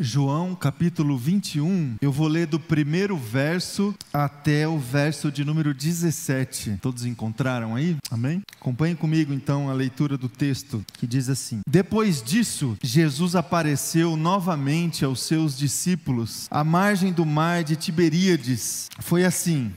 João capítulo 21. Eu vou ler do primeiro verso até o verso de número 17. Todos encontraram aí? Amém? Acompanhe comigo então a leitura do texto que diz assim: Depois disso, Jesus apareceu novamente aos seus discípulos à margem do mar de Tiberíades. Foi assim: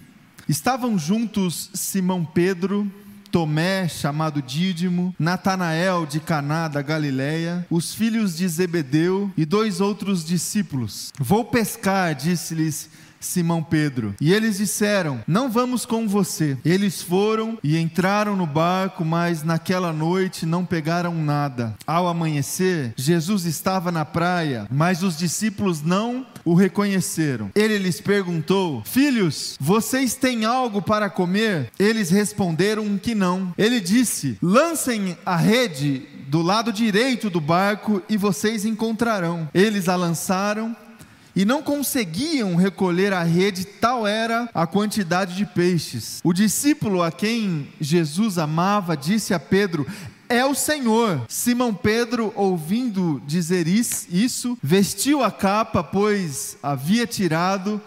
Estavam juntos Simão Pedro, Tomé, chamado Dídimo, Natanael de Caná da Galileia, os filhos de Zebedeu e dois outros discípulos. Vou pescar, disse-lhes Simão Pedro. E eles disseram: Não vamos com você. Eles foram e entraram no barco, mas naquela noite não pegaram nada. Ao amanhecer, Jesus estava na praia, mas os discípulos não o reconheceram. Ele lhes perguntou: Filhos, vocês têm algo para comer? Eles responderam que não. Ele disse: Lancem a rede do lado direito do barco e vocês encontrarão. Eles a lançaram e não conseguiam recolher a rede, tal era a quantidade de peixes. O discípulo a quem Jesus amava disse a Pedro: é o Senhor. Simão Pedro, ouvindo dizer isso, vestiu a capa, pois havia tirado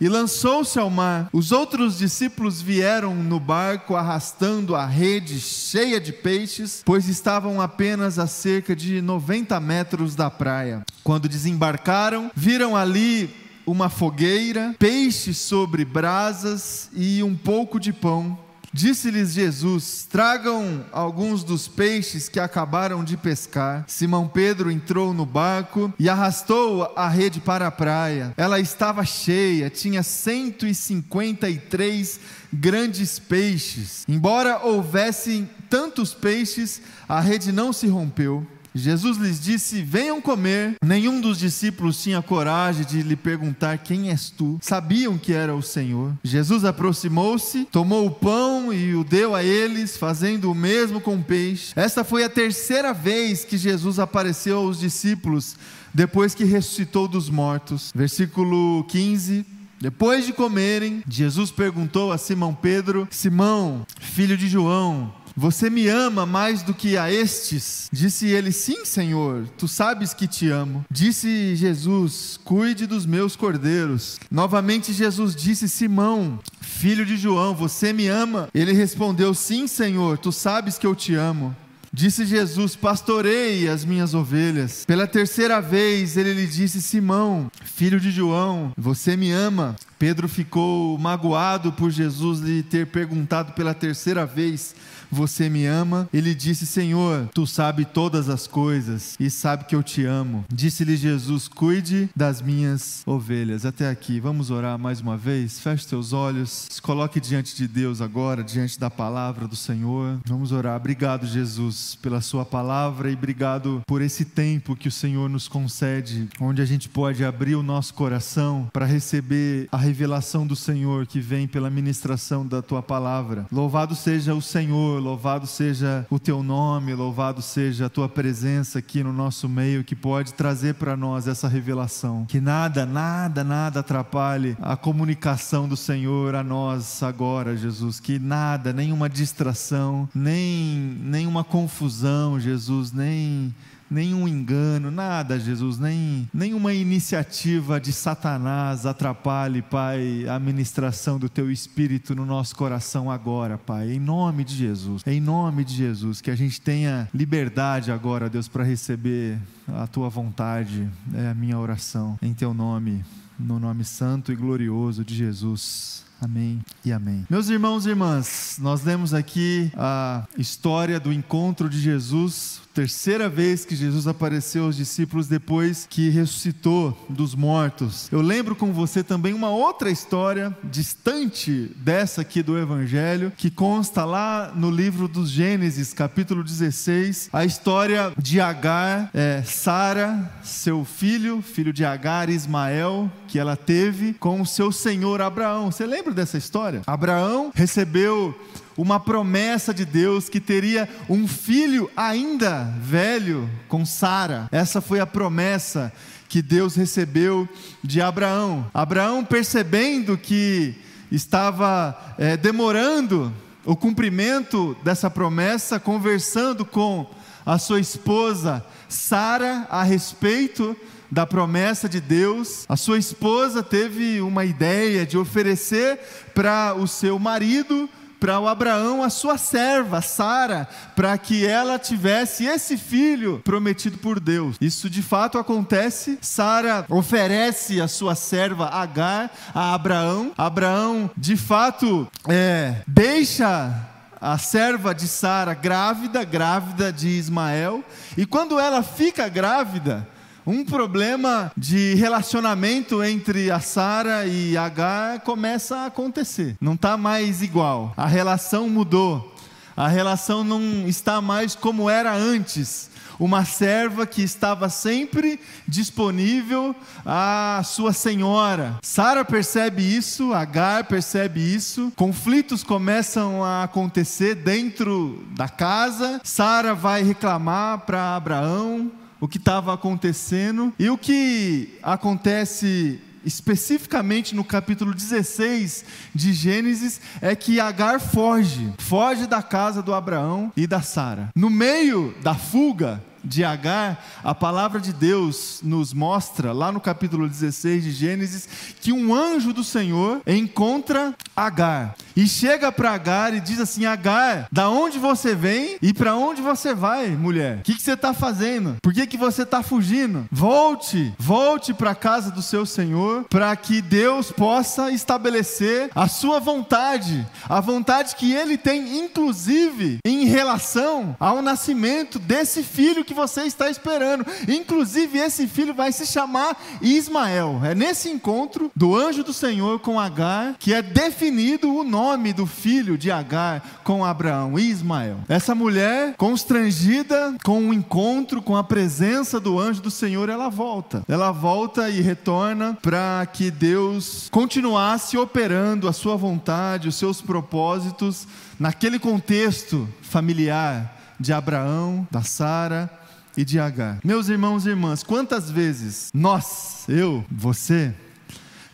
e lançou-se ao mar. Os outros discípulos vieram no barco arrastando a rede cheia de peixes, pois estavam apenas a cerca de 90 metros da praia. Quando desembarcaram, viram ali uma fogueira, peixes sobre brasas e um pouco de pão. Disse-lhes Jesus: Tragam alguns dos peixes que acabaram de pescar. Simão Pedro entrou no barco e arrastou a rede para a praia. Ela estava cheia, tinha 153 grandes peixes. Embora houvessem tantos peixes, a rede não se rompeu. Jesus lhes disse: Venham comer. Nenhum dos discípulos tinha coragem de lhe perguntar: Quem és tu? Sabiam que era o Senhor. Jesus aproximou-se, tomou o pão e o deu a eles, fazendo o mesmo com o peixe. Esta foi a terceira vez que Jesus apareceu aos discípulos depois que ressuscitou dos mortos. Versículo 15. Depois de comerem, Jesus perguntou a Simão Pedro: Simão, filho de João, você me ama mais do que a estes? Disse ele: Sim, Senhor, tu sabes que te amo. Disse Jesus: Cuide dos meus cordeiros. Novamente Jesus disse: Simão, filho de João, você me ama? Ele respondeu: Sim, Senhor, tu sabes que eu te amo. Disse Jesus: Pastorei as minhas ovelhas. Pela terceira vez ele lhe disse: Simão, filho de João, você me ama? Pedro ficou magoado por Jesus lhe ter perguntado pela terceira vez você me ama? Ele disse: Senhor, tu sabe todas as coisas e sabe que eu te amo. Disse-lhe Jesus: Cuide das minhas ovelhas. Até aqui, vamos orar mais uma vez. Feche seus olhos, se coloque diante de Deus agora, diante da palavra do Senhor. Vamos orar. Obrigado, Jesus, pela Sua palavra e obrigado por esse tempo que o Senhor nos concede, onde a gente pode abrir o nosso coração para receber a revelação do Senhor que vem pela ministração da Tua palavra. Louvado seja o Senhor louvado seja o teu nome, louvado seja a tua presença aqui no nosso meio, que pode trazer para nós essa revelação. Que nada, nada, nada atrapalhe a comunicação do Senhor a nós agora, Jesus. Que nada, nenhuma distração, nem nenhuma confusão, Jesus, nem nenhum engano, nada, Jesus, nem nenhuma iniciativa de Satanás atrapalhe, Pai, a ministração do Teu Espírito no nosso coração agora, Pai, em nome de Jesus, em nome de Jesus, que a gente tenha liberdade agora, Deus, para receber a Tua vontade, é a minha oração, em Teu nome, no nome santo e glorioso de Jesus. Amém e amém. Meus irmãos e irmãs, nós lemos aqui a história do encontro de Jesus terceira vez que Jesus apareceu aos discípulos depois que ressuscitou dos mortos. Eu lembro com você também uma outra história distante dessa aqui do Evangelho, que consta lá no livro dos Gênesis, capítulo 16, a história de Agar, é, Sara, seu filho, filho de Agar, Ismael, que ela teve com o seu senhor Abraão. Você lembra dessa história? Abraão recebeu uma promessa de Deus que teria um filho ainda velho com Sara. Essa foi a promessa que Deus recebeu de Abraão. Abraão, percebendo que estava é, demorando o cumprimento dessa promessa, conversando com a sua esposa Sara a respeito da promessa de Deus, a sua esposa teve uma ideia de oferecer para o seu marido para o Abraão a sua serva, Sara, para que ela tivesse esse filho prometido por Deus. Isso de fato acontece. Sara oferece a sua serva Agar a Abraão. Abraão, de fato, é, deixa a serva de Sara grávida, grávida de Ismael, e quando ela fica grávida, um problema de relacionamento entre a Sara e Agar começa a acontecer. Não está mais igual. A relação mudou. A relação não está mais como era antes. Uma serva que estava sempre disponível à sua senhora. Sara percebe isso, Agar percebe isso. Conflitos começam a acontecer dentro da casa. Sara vai reclamar para Abraão o que estava acontecendo e o que acontece especificamente no capítulo 16 de Gênesis é que Agar foge, foge da casa do Abraão e da Sara. No meio da fuga, de Agar, a palavra de Deus nos mostra, lá no capítulo 16 de Gênesis, que um anjo do Senhor encontra Agar e chega para Agar e diz assim: Agar, da onde você vem e para onde você vai, mulher? O que, que, você está fazendo? Por que, que você está fugindo? Volte, volte para a casa do seu Senhor, para que Deus possa estabelecer a sua vontade, a vontade que Ele tem, inclusive em relação ao nascimento desse filho que você está esperando. Inclusive, esse filho vai se chamar Ismael. É nesse encontro do anjo do Senhor com Agar que é definido o nome do filho de Agar com Abraão, Ismael. Essa mulher, constrangida com o encontro, com a presença do anjo do Senhor, ela volta. Ela volta e retorna para que Deus continuasse operando a sua vontade, os seus propósitos naquele contexto familiar de Abraão, da Sara e de Agar. Meus irmãos e irmãs, quantas vezes nós, eu, você,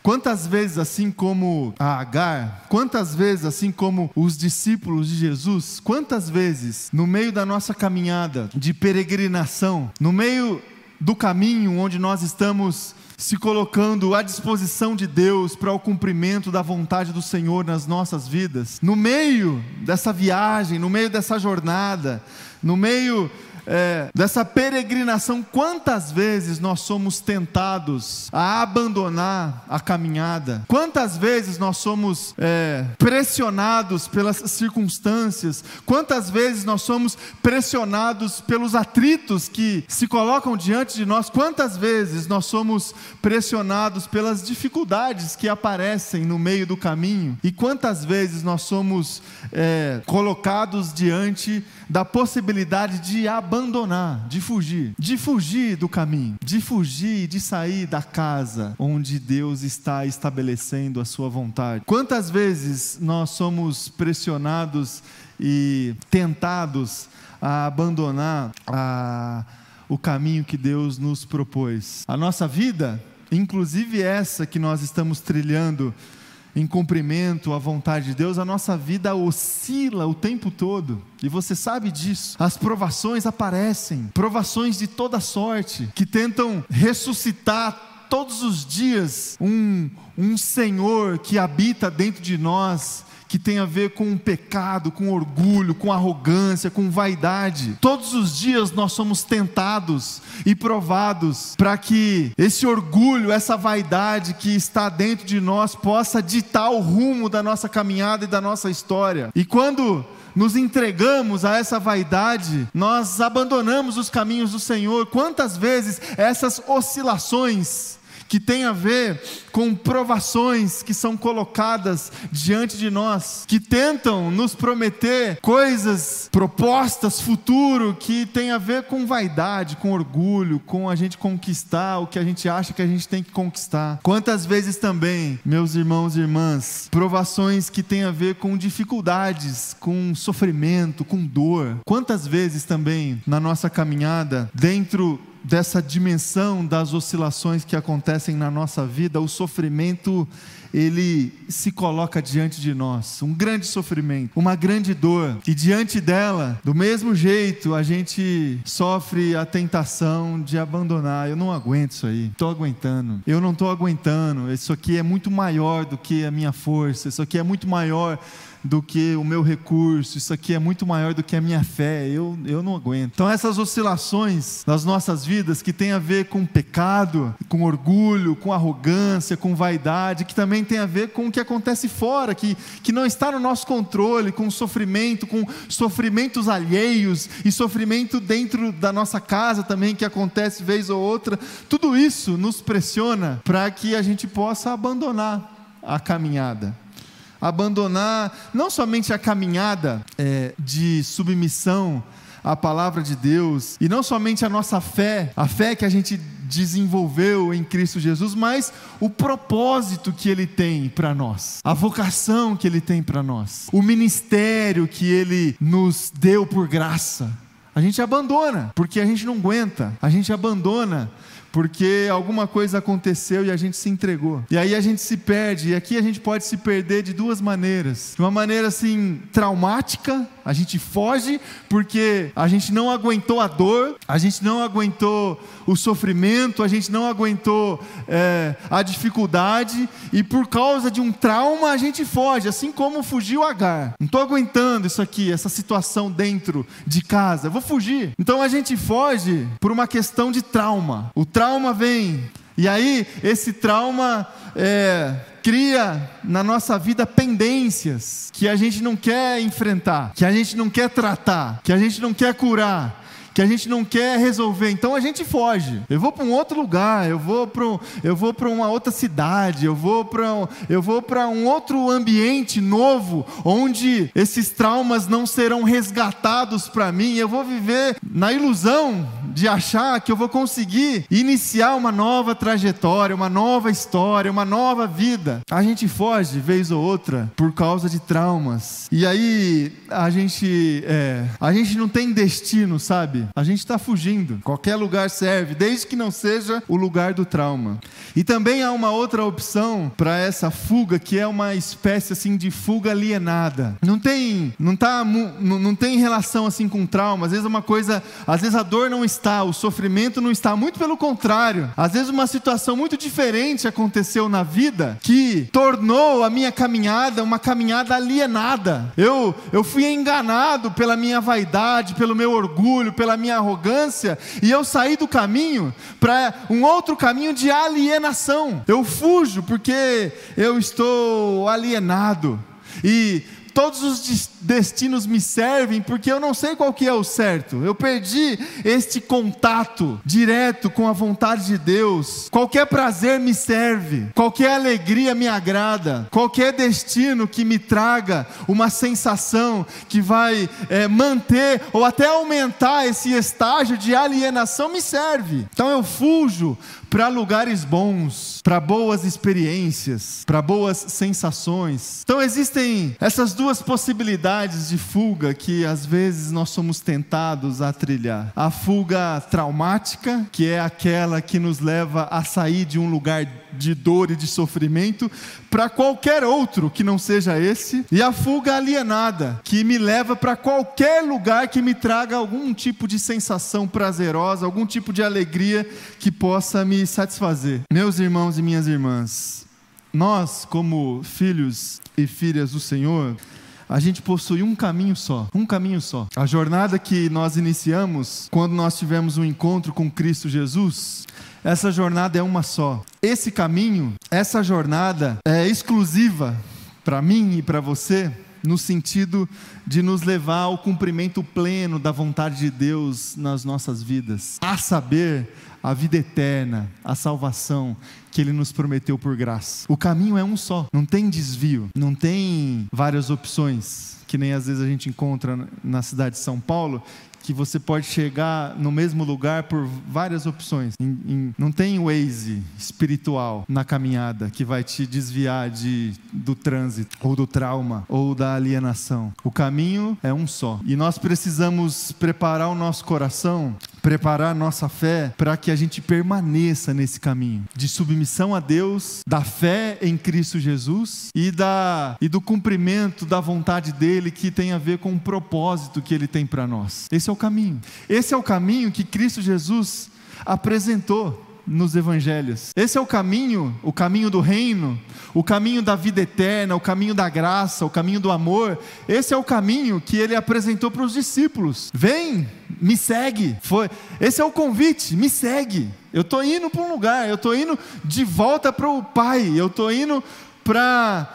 Quantas vezes, assim como a Agar, quantas vezes, assim como os discípulos de Jesus, quantas vezes, no meio da nossa caminhada de peregrinação, no meio do caminho onde nós estamos se colocando à disposição de Deus para o cumprimento da vontade do Senhor nas nossas vidas, no meio dessa viagem, no meio dessa jornada, no meio é, dessa peregrinação, quantas vezes nós somos tentados a abandonar a caminhada? Quantas vezes nós somos é, pressionados pelas circunstâncias? Quantas vezes nós somos pressionados pelos atritos que se colocam diante de nós? Quantas vezes nós somos pressionados pelas dificuldades que aparecem no meio do caminho? E quantas vezes nós somos é, colocados diante da possibilidade de abandonar, de fugir, de fugir do caminho, de fugir, de sair da casa onde Deus está estabelecendo a sua vontade. Quantas vezes nós somos pressionados e tentados a abandonar a, o caminho que Deus nos propôs? A nossa vida, inclusive essa que nós estamos trilhando, em cumprimento à vontade de Deus, a nossa vida oscila o tempo todo. E você sabe disso. As provações aparecem, provações de toda sorte, que tentam ressuscitar todos os dias um, um Senhor que habita dentro de nós que tem a ver com pecado, com orgulho, com arrogância, com vaidade. Todos os dias nós somos tentados e provados para que esse orgulho, essa vaidade que está dentro de nós possa ditar o rumo da nossa caminhada e da nossa história. E quando nos entregamos a essa vaidade, nós abandonamos os caminhos do Senhor. Quantas vezes essas oscilações que tem a ver com provações que são colocadas diante de nós, que tentam nos prometer coisas, propostas, futuro, que tem a ver com vaidade, com orgulho, com a gente conquistar o que a gente acha que a gente tem que conquistar. Quantas vezes também, meus irmãos e irmãs, provações que têm a ver com dificuldades, com sofrimento, com dor. Quantas vezes também na nossa caminhada, dentro dessa dimensão das oscilações que acontecem na nossa vida, o sofrimento ele se coloca diante de nós, um grande sofrimento, uma grande dor, e diante dela, do mesmo jeito, a gente sofre a tentação de abandonar. Eu não aguento isso aí, estou aguentando, eu não estou aguentando, isso aqui é muito maior do que a minha força, isso aqui é muito maior do que o meu recurso, isso aqui é muito maior do que a minha fé, eu, eu não aguento. Então, essas oscilações das nossas vidas que tem a ver com pecado, com orgulho, com arrogância, com vaidade, que também tem a ver com o que acontece fora, que, que não está no nosso controle, com sofrimento, com sofrimentos alheios e sofrimento dentro da nossa casa também, que acontece vez ou outra, tudo isso nos pressiona para que a gente possa abandonar a caminhada abandonar não somente a caminhada é, de submissão à palavra de Deus, e não somente a nossa fé, a fé que a gente desenvolveu em Cristo Jesus, mas o propósito que Ele tem para nós, a vocação que Ele tem para nós, o ministério que Ele nos deu por graça. A gente abandona, porque a gente não aguenta, a gente abandona porque alguma coisa aconteceu e a gente se entregou. E aí a gente se perde, e aqui a gente pode se perder de duas maneiras. De uma maneira assim traumática, a gente foge porque a gente não aguentou a dor, a gente não aguentou o sofrimento, a gente não aguentou é, a dificuldade, e por causa de um trauma a gente foge, assim como fugiu Agar. Não estou aguentando isso aqui, essa situação dentro de casa, vou fugir. Então a gente foge por uma questão de trauma. O trauma vem, e aí esse trauma é, cria na nossa vida pendências que a gente não quer enfrentar, que a gente não quer tratar, que a gente não quer curar que a gente não quer resolver, então a gente foge. Eu vou para um outro lugar, eu vou para eu vou para uma outra cidade, eu vou para eu vou para um outro ambiente novo, onde esses traumas não serão resgatados para mim. Eu vou viver na ilusão de achar que eu vou conseguir iniciar uma nova trajetória, uma nova história, uma nova vida. A gente foge vez ou outra por causa de traumas. E aí a gente é, a gente não tem destino, sabe? A gente está fugindo. Qualquer lugar serve, desde que não seja o lugar do trauma. E também há uma outra opção para essa fuga, que é uma espécie assim de fuga alienada. Não tem, não tá, não, não tem relação assim com trauma. Às vezes é uma coisa, às vezes a dor não está, o sofrimento não está. Muito pelo contrário. Às vezes uma situação muito diferente aconteceu na vida que tornou a minha caminhada uma caminhada alienada. Eu, eu fui enganado pela minha vaidade, pelo meu orgulho, pela minha arrogância e eu saí do caminho para um outro caminho de alienação. Eu fujo porque eu estou alienado. E todos os destinos me servem porque eu não sei qual que é o certo. Eu perdi este contato direto com a vontade de Deus. Qualquer prazer me serve, qualquer alegria me agrada, qualquer destino que me traga uma sensação que vai é, manter ou até aumentar esse estágio de alienação me serve. Então eu fujo para lugares bons, para boas experiências, para boas sensações. Então existem essas duas possibilidades de fuga que às vezes nós somos tentados a trilhar. A fuga traumática, que é aquela que nos leva a sair de um lugar de dor e de sofrimento para qualquer outro que não seja esse, e a fuga alienada, que me leva para qualquer lugar que me traga algum tipo de sensação prazerosa, algum tipo de alegria que possa me satisfazer. Meus irmãos e minhas irmãs, nós, como filhos e filhas do Senhor, a gente possui um caminho só, um caminho só. A jornada que nós iniciamos quando nós tivemos um encontro com Cristo Jesus, essa jornada é uma só. Esse caminho, essa jornada é exclusiva para mim e para você, no sentido de nos levar ao cumprimento pleno da vontade de Deus nas nossas vidas, a saber, a vida eterna, a salvação que Ele nos prometeu por graça. O caminho é um só, não tem desvio, não tem várias opções, que nem às vezes a gente encontra na cidade de São Paulo, que você pode chegar no mesmo lugar por várias opções. Em, em, não tem Waze espiritual na caminhada que vai te desviar de, do trânsito, ou do trauma, ou da alienação. O caminho é um só. E nós precisamos preparar o nosso coração preparar nossa fé para que a gente permaneça nesse caminho de submissão a Deus, da fé em Cristo Jesus e da e do cumprimento da vontade dele que tem a ver com o propósito que ele tem para nós. Esse é o caminho. Esse é o caminho que Cristo Jesus apresentou nos evangelhos. Esse é o caminho, o caminho do reino, o caminho da vida eterna, o caminho da graça, o caminho do amor. Esse é o caminho que ele apresentou para os discípulos. Vem, me segue. Foi, esse é o convite, me segue. Eu estou indo para um lugar, eu estou indo de volta para o Pai, eu estou indo para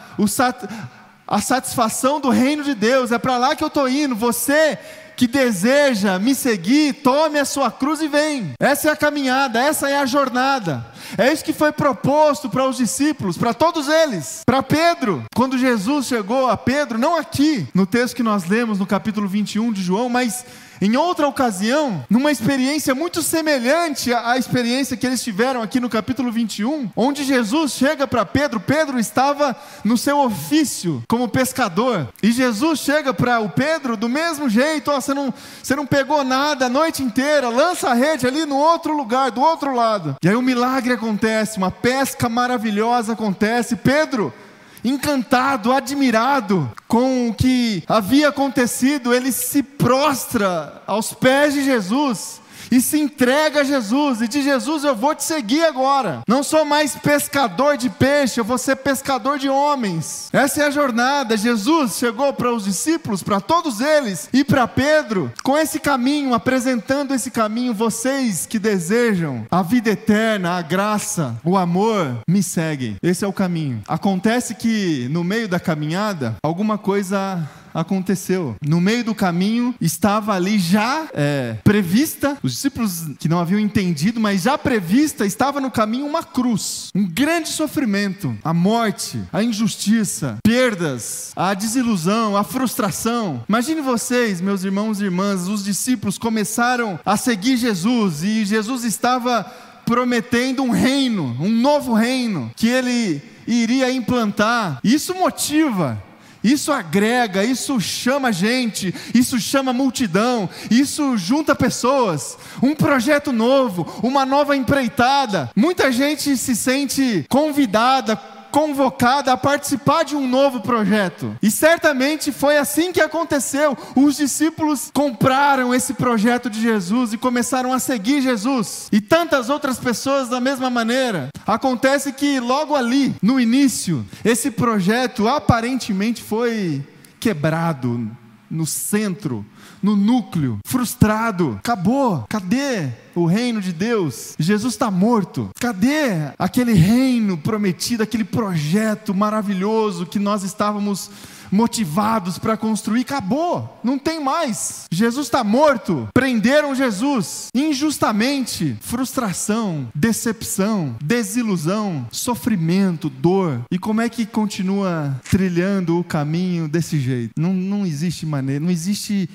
a satisfação do reino de Deus, é para lá que eu estou indo. Você que deseja me seguir, tome a sua cruz e vem. Essa é a caminhada, essa é a jornada. É isso que foi proposto para os discípulos, para todos eles. Para Pedro, quando Jesus chegou a Pedro, não aqui, no texto que nós lemos no capítulo 21 de João, mas em outra ocasião, numa experiência muito semelhante à experiência que eles tiveram aqui no capítulo 21, onde Jesus chega para Pedro, Pedro estava no seu ofício como pescador, e Jesus chega para o Pedro do mesmo jeito: oh, você, não, você não pegou nada a noite inteira, lança a rede ali no outro lugar, do outro lado. E aí um milagre acontece, uma pesca maravilhosa acontece. Pedro, encantado, admirado com o que havia acontecido, ele se prostra aos pés de Jesus e se entrega a Jesus e diz: Jesus, eu vou te seguir agora. Não sou mais pescador de peixe, eu vou ser pescador de homens. Essa é a jornada. Jesus chegou para os discípulos, para todos eles e para Pedro, com esse caminho, apresentando esse caminho. Vocês que desejam a vida eterna, a graça, o amor, me seguem. Esse é o caminho. Acontece que no meio da caminhada, alguma coisa aconteceu. No meio do caminho estava ali já é, prevista, os discípulos que não haviam entendido, mas já prevista, estava no caminho uma cruz, um grande sofrimento, a morte, a injustiça, perdas, a desilusão, a frustração. Imagine vocês, meus irmãos e irmãs, os discípulos começaram a seguir Jesus e Jesus estava prometendo um reino, um novo reino que ele iria implantar. Isso motiva isso agrega, isso chama gente, isso chama multidão, isso junta pessoas. Um projeto novo, uma nova empreitada. Muita gente se sente convidada, convocada a participar de um novo projeto. E certamente foi assim que aconteceu. Os discípulos compraram esse projeto de Jesus e começaram a seguir Jesus. E tantas outras pessoas da mesma maneira. Acontece que logo ali, no início, esse projeto aparentemente foi quebrado no centro no núcleo, frustrado. Acabou. Cadê o reino de Deus? Jesus está morto. Cadê aquele reino prometido, aquele projeto maravilhoso que nós estávamos motivados para construir, acabou, não tem mais. Jesus está morto, prenderam Jesus injustamente. Frustração, decepção, desilusão, sofrimento, dor. E como é que continua trilhando o caminho desse jeito? Não, não existe maneira, não existe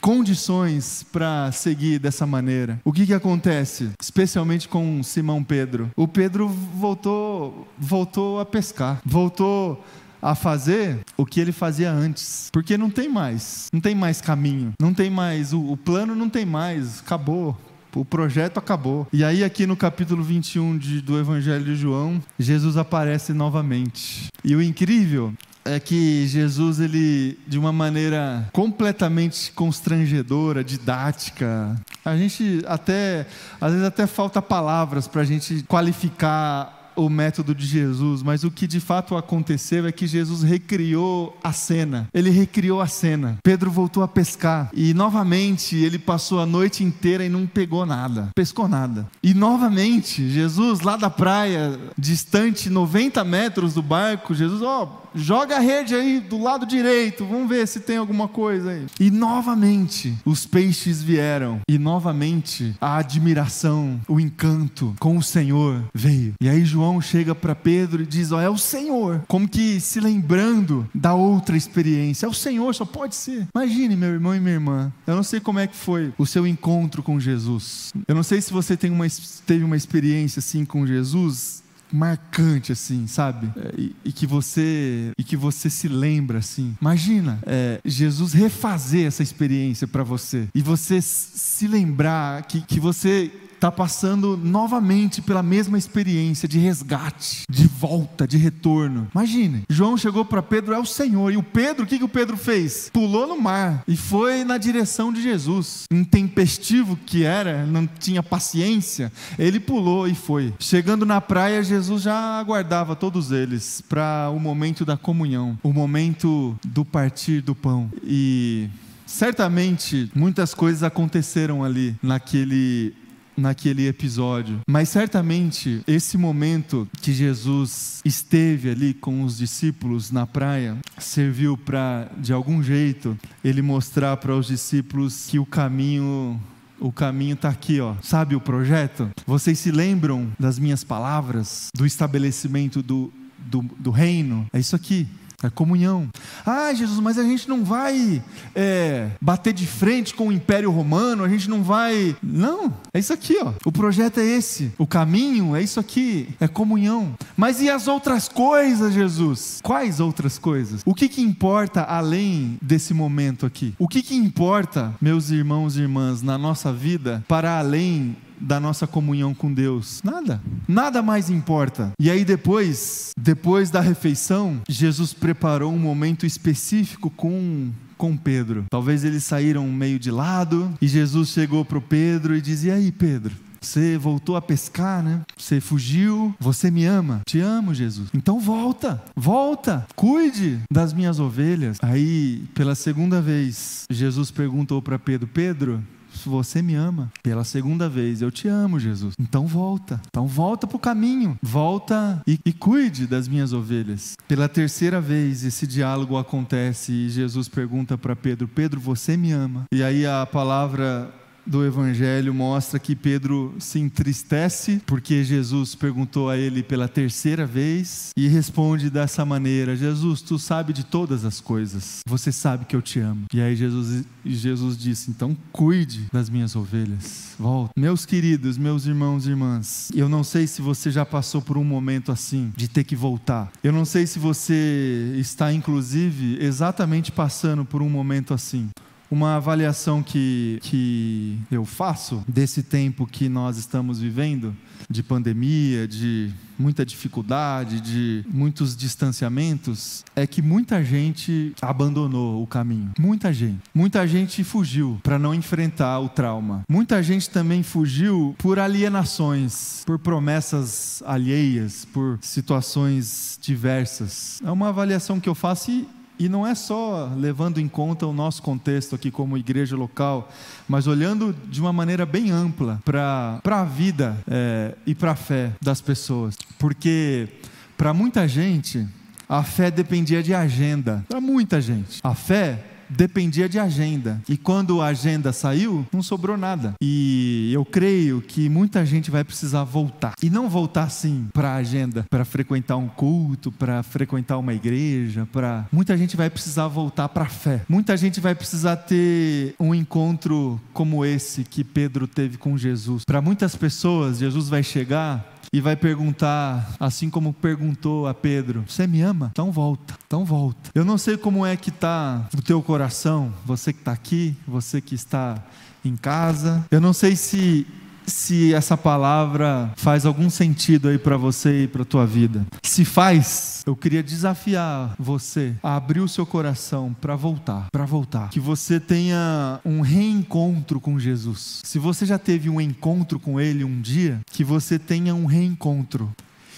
condições para seguir dessa maneira. O que, que acontece? Especialmente com Simão Pedro. O Pedro voltou, voltou a pescar, voltou a fazer o que ele fazia antes, porque não tem mais, não tem mais caminho, não tem mais, o, o plano não tem mais, acabou, o projeto acabou. E aí, aqui no capítulo 21 de, do Evangelho de João, Jesus aparece novamente. E o incrível é que Jesus, ele, de uma maneira completamente constrangedora, didática, a gente até, às vezes até falta palavras para a gente qualificar o método de Jesus, mas o que de fato aconteceu é que Jesus recriou a cena. Ele recriou a cena. Pedro voltou a pescar e novamente ele passou a noite inteira e não pegou nada, pescou nada. E novamente, Jesus lá da praia, distante 90 metros do barco, Jesus, ó, oh, joga a rede aí do lado direito, vamos ver se tem alguma coisa aí. E novamente os peixes vieram, e novamente a admiração, o encanto com o Senhor veio. E aí João João chega para Pedro e diz: Ó, é o Senhor. Como que se lembrando da outra experiência. É o Senhor, só pode ser. Imagine, meu irmão e minha irmã. Eu não sei como é que foi o seu encontro com Jesus. Eu não sei se você tem uma, teve uma experiência assim com Jesus marcante assim, sabe? É, e, e, que você e que você se lembra assim. Imagina é, Jesus refazer essa experiência para você e você se lembrar que, que você está passando novamente pela mesma experiência de resgate, de volta, de retorno. Imagine, João chegou para Pedro, é o Senhor, e o Pedro, o que, que o Pedro fez? Pulou no mar e foi na direção de Jesus. Intempestivo que era, não tinha paciência, ele pulou e foi. Chegando na praia, Jesus já aguardava todos eles para o momento da comunhão, o momento do partir do pão. E certamente muitas coisas aconteceram ali naquele naquele episódio. Mas certamente esse momento que Jesus esteve ali com os discípulos na praia serviu para, de algum jeito, ele mostrar para os discípulos que o caminho o caminho está aqui, ó. Sabe o projeto? Vocês se lembram das minhas palavras, do estabelecimento do, do, do reino? É isso aqui. É comunhão. Ah, Jesus, mas a gente não vai é, bater de frente com o Império Romano, a gente não vai. Não, é isso aqui, ó. O projeto é esse. O caminho é isso aqui. É comunhão. Mas e as outras coisas, Jesus? Quais outras coisas? O que, que importa além desse momento aqui? O que, que importa, meus irmãos e irmãs, na nossa vida, para além da nossa comunhão com Deus? Nada. Nada mais importa. E aí depois, depois da refeição, Jesus preparou um momento específico com com Pedro. Talvez eles saíram meio de lado e Jesus chegou para Pedro e dizia: "E aí, Pedro, você voltou a pescar, né? Você fugiu, você me ama. Te amo, Jesus. Então volta, volta, cuide das minhas ovelhas. Aí, pela segunda vez, Jesus perguntou para Pedro: Pedro, você me ama. Pela segunda vez, eu te amo, Jesus. Então volta. Então volta para o caminho. Volta e, e cuide das minhas ovelhas. Pela terceira vez, esse diálogo acontece e Jesus pergunta para Pedro: Pedro, você me ama? E aí a palavra do Evangelho mostra que Pedro se entristece porque Jesus perguntou a ele pela terceira vez e responde dessa maneira: Jesus, tu sabe de todas as coisas, você sabe que eu te amo. E aí Jesus, Jesus disse: então cuide das minhas ovelhas, volta. Meus queridos, meus irmãos e irmãs, eu não sei se você já passou por um momento assim, de ter que voltar. Eu não sei se você está, inclusive, exatamente passando por um momento assim. Uma avaliação que, que eu faço desse tempo que nós estamos vivendo, de pandemia, de muita dificuldade, de muitos distanciamentos, é que muita gente abandonou o caminho. Muita gente. Muita gente fugiu para não enfrentar o trauma. Muita gente também fugiu por alienações, por promessas alheias, por situações diversas. É uma avaliação que eu faço e e não é só levando em conta o nosso contexto aqui como igreja local, mas olhando de uma maneira bem ampla para a vida é, e para a fé das pessoas. Porque para muita gente, a fé dependia de agenda. Para muita gente. A fé dependia de agenda. E quando a agenda saiu, não sobrou nada. E eu creio que muita gente vai precisar voltar. E não voltar sim para a agenda, para frequentar um culto, para frequentar uma igreja, para muita gente vai precisar voltar para a fé. Muita gente vai precisar ter um encontro como esse que Pedro teve com Jesus. Para muitas pessoas, Jesus vai chegar e vai perguntar, assim como perguntou a Pedro: Você me ama? Então volta, então volta. Eu não sei como é que está o teu coração, você que está aqui, você que está em casa. Eu não sei se se essa palavra faz algum sentido aí para você e para tua vida. Se faz, eu queria desafiar você a abrir o seu coração para voltar, para voltar. Que você tenha um reencontro com Jesus. Se você já teve um encontro com ele um dia, que você tenha um reencontro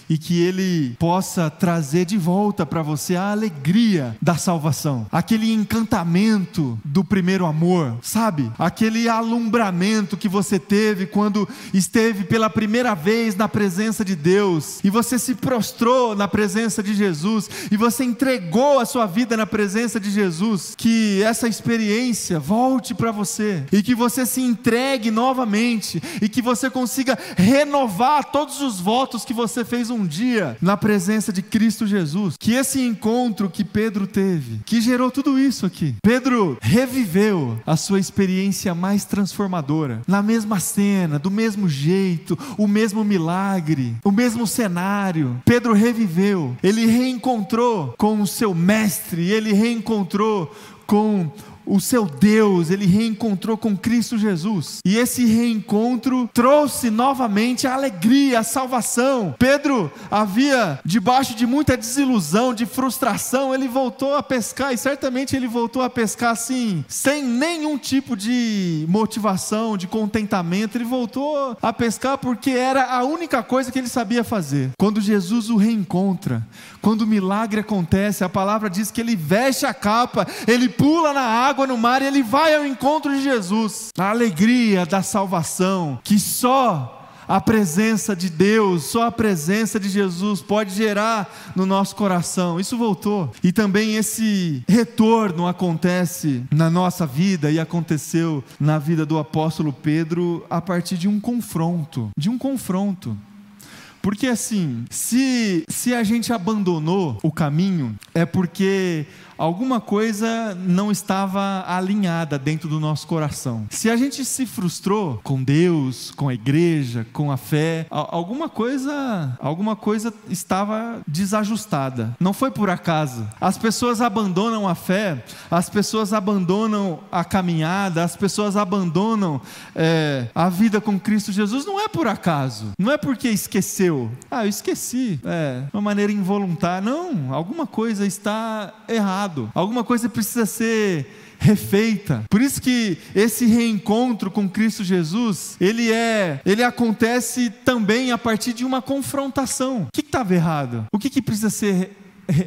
e que Ele possa trazer de volta para você a alegria da salvação, aquele encantamento do primeiro amor, sabe? Aquele alumbramento que você teve quando esteve pela primeira vez na presença de Deus e você se prostrou na presença de Jesus e você entregou a sua vida na presença de Jesus. Que essa experiência volte para você e que você se entregue novamente e que você consiga renovar todos os votos que você fez um um dia na presença de Cristo Jesus. Que esse encontro que Pedro teve, que gerou tudo isso aqui. Pedro reviveu a sua experiência mais transformadora, na mesma cena, do mesmo jeito, o mesmo milagre, o mesmo cenário. Pedro reviveu, ele reencontrou com o seu mestre, ele reencontrou com o seu Deus, ele reencontrou com Cristo Jesus. E esse reencontro trouxe novamente a alegria, a salvação. Pedro havia debaixo de muita desilusão, de frustração, ele voltou a pescar e certamente ele voltou a pescar assim, sem nenhum tipo de motivação, de contentamento. Ele voltou a pescar porque era a única coisa que ele sabia fazer. Quando Jesus o reencontra, quando o milagre acontece, a palavra diz que ele veste a capa, ele pula na água no mar e ele vai ao encontro de Jesus. A alegria da salvação que só a presença de Deus, só a presença de Jesus pode gerar no nosso coração. Isso voltou. E também esse retorno acontece na nossa vida e aconteceu na vida do apóstolo Pedro a partir de um confronto, de um confronto. Porque assim, se, se a gente abandonou o caminho, é porque alguma coisa não estava alinhada dentro do nosso coração. Se a gente se frustrou com Deus, com a igreja, com a fé, alguma coisa, alguma coisa estava desajustada. Não foi por acaso. As pessoas abandonam a fé, as pessoas abandonam a caminhada, as pessoas abandonam é, a vida com Cristo Jesus. Não é por acaso. Não é porque esqueceu. Ah, eu esqueci. É, uma maneira involuntária. Não, alguma coisa está errada errado, alguma coisa precisa ser refeita. Por isso que esse reencontro com Cristo Jesus, ele é, ele acontece também a partir de uma confrontação. O que estava errado? O que, que precisa ser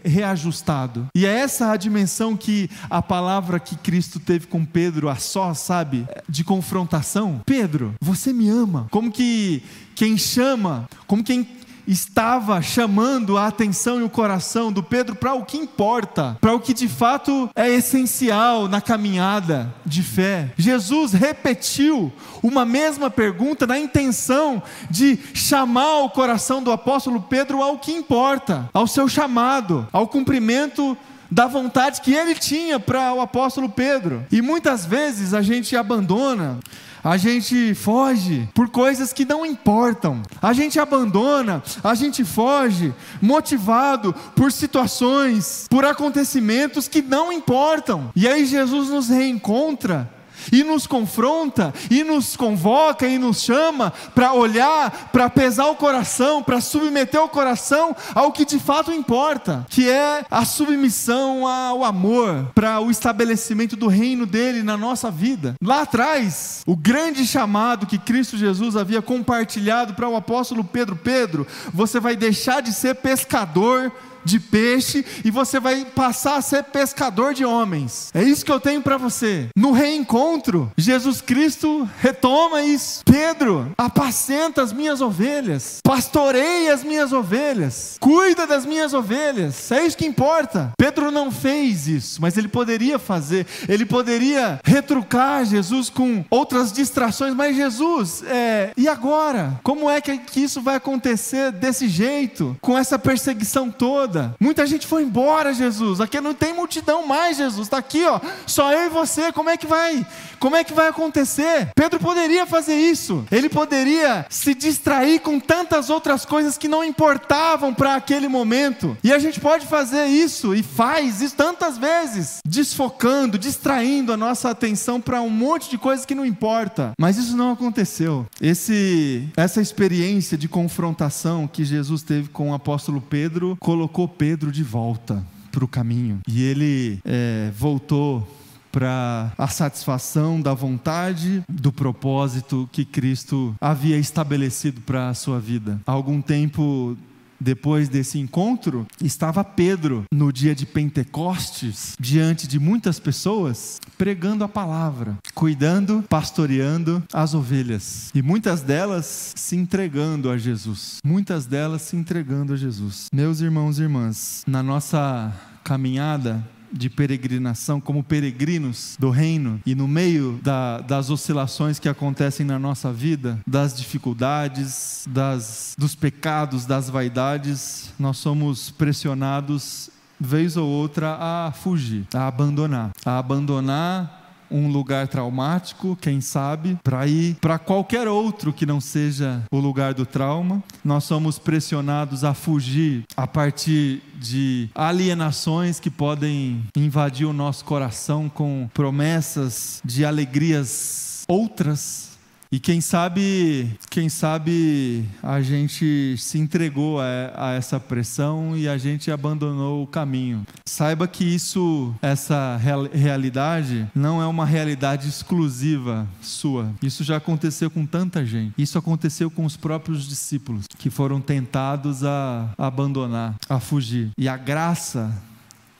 reajustado. E é essa a dimensão que a palavra que Cristo teve com Pedro, a só, sabe, de confrontação. Pedro, você me ama. Como que quem chama, como quem estava chamando a atenção e o coração do Pedro para o que importa, para o que de fato é essencial na caminhada de fé. Jesus repetiu uma mesma pergunta na intenção de chamar o coração do apóstolo Pedro ao que importa, ao seu chamado, ao cumprimento da vontade que ele tinha para o apóstolo Pedro. E muitas vezes a gente abandona a gente foge por coisas que não importam, a gente abandona, a gente foge motivado por situações, por acontecimentos que não importam. E aí Jesus nos reencontra e nos confronta, e nos convoca, e nos chama para olhar, para pesar o coração, para submeter o coração ao que de fato importa, que é a submissão ao amor, para o estabelecimento do reino dele na nossa vida. Lá atrás, o grande chamado que Cristo Jesus havia compartilhado para o apóstolo Pedro: Pedro, você vai deixar de ser pescador de peixe e você vai passar a ser pescador de homens. É isso que eu tenho para você. No reencontro, Jesus Cristo retoma isso. Pedro, apacenta as minhas ovelhas, pastoreia as minhas ovelhas, cuida das minhas ovelhas. É isso que importa. Pedro não fez isso, mas ele poderia fazer. Ele poderia retrucar Jesus com outras distrações, mas Jesus, é, e agora? Como é que, que isso vai acontecer desse jeito, com essa perseguição toda? Toda. Muita gente foi embora, Jesus. Aqui não tem multidão mais, Jesus. Está aqui, ó. Só eu e você. Como é que vai? Como é que vai acontecer? Pedro poderia fazer isso. Ele poderia se distrair com tantas outras coisas que não importavam para aquele momento. E a gente pode fazer isso e faz isso tantas vezes, desfocando, distraindo a nossa atenção para um monte de coisas que não importa. Mas isso não aconteceu. Esse essa experiência de confrontação que Jesus teve com o apóstolo Pedro colocou colocou Pedro de volta para o caminho. E ele é, voltou para a satisfação da vontade, do propósito que Cristo havia estabelecido para a sua vida. Há algum tempo depois desse encontro, estava Pedro no dia de Pentecostes, diante de muitas pessoas, pregando a palavra, cuidando, pastoreando as ovelhas. E muitas delas se entregando a Jesus. Muitas delas se entregando a Jesus. Meus irmãos e irmãs, na nossa caminhada de peregrinação, como peregrinos do reino, e no meio da, das oscilações que acontecem na nossa vida, das dificuldades, das, dos pecados, das vaidades, nós somos pressionados vez ou outra a fugir, a abandonar, a abandonar um lugar traumático, quem sabe, para ir para qualquer outro que não seja o lugar do trauma. Nós somos pressionados a fugir a partir de alienações que podem invadir o nosso coração com promessas de alegrias outras e quem sabe, quem sabe a gente se entregou a, a, essa pressão e a gente abandonou o caminho. Saiba que isso, essa real, realidade, não é uma realidade exclusiva sua. Isso já aconteceu com tanta gente. Isso aconteceu com os próprios discípulos que foram tentados a, a abandonar, a fugir. E a graça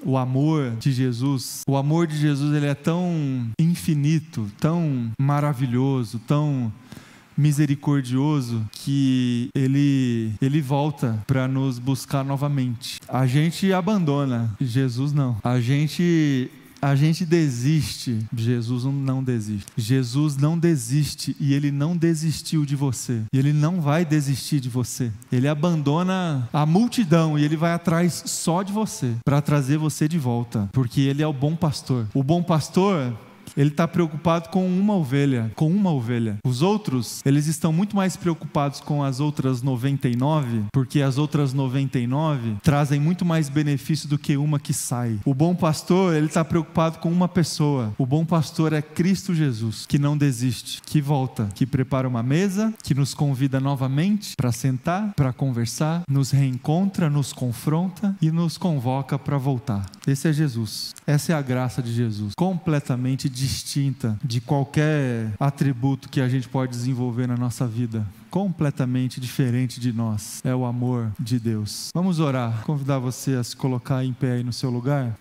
o amor de Jesus, o amor de Jesus ele é tão infinito, tão maravilhoso, tão misericordioso que ele ele volta para nos buscar novamente. A gente abandona, Jesus não. A gente a gente desiste, Jesus não desiste. Jesus não desiste e ele não desistiu de você. E ele não vai desistir de você. Ele abandona a multidão e ele vai atrás só de você para trazer você de volta, porque ele é o bom pastor. O bom pastor ele está preocupado com uma ovelha, com uma ovelha. Os outros, eles estão muito mais preocupados com as outras 99, porque as outras 99 trazem muito mais benefício do que uma que sai. O bom pastor, ele está preocupado com uma pessoa. O bom pastor é Cristo Jesus, que não desiste, que volta, que prepara uma mesa, que nos convida novamente para sentar, para conversar, nos reencontra, nos confronta e nos convoca para voltar. Esse é Jesus. Essa é a graça de Jesus, completamente distinta de qualquer atributo que a gente pode desenvolver na nossa vida. Completamente diferente de nós. É o amor de Deus. Vamos orar. Convidar você a se colocar em pé aí no seu lugar.